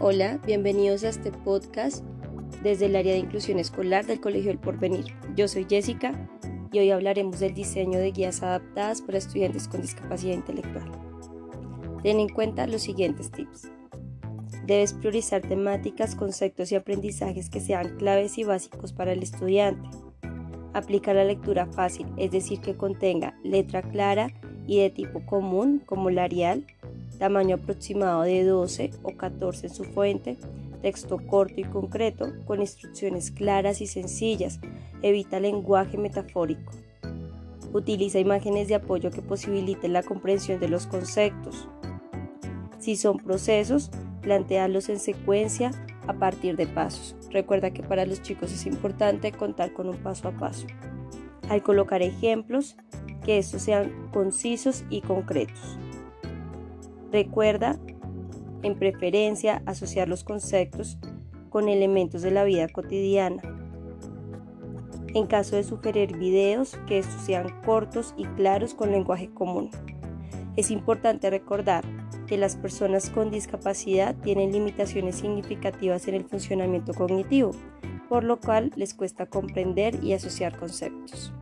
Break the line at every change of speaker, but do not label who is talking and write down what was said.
Hola, bienvenidos a este podcast desde el área de inclusión escolar del Colegio del Porvenir. Yo soy Jessica y hoy hablaremos del diseño de guías adaptadas para estudiantes con discapacidad intelectual. Ten en cuenta los siguientes tips. Debes priorizar temáticas, conceptos y aprendizajes que sean claves y básicos para el estudiante. Aplica la lectura fácil, es decir, que contenga letra clara y de tipo común como la Arial, tamaño aproximado de 12 o 14 en su fuente, texto corto y concreto, con instrucciones claras y sencillas, evita lenguaje metafórico. Utiliza imágenes de apoyo que posibiliten la comprensión de los conceptos. Si son procesos, plantearlos en secuencia a partir de pasos. Recuerda que para los chicos es importante contar con un paso a paso. Al colocar ejemplos, que estos sean concisos y concretos. Recuerda, en preferencia, asociar los conceptos con elementos de la vida cotidiana. En caso de sugerir videos, que estos sean cortos y claros con lenguaje común. Es importante recordar que las personas con discapacidad tienen limitaciones significativas en el funcionamiento cognitivo, por lo cual les cuesta comprender y asociar conceptos.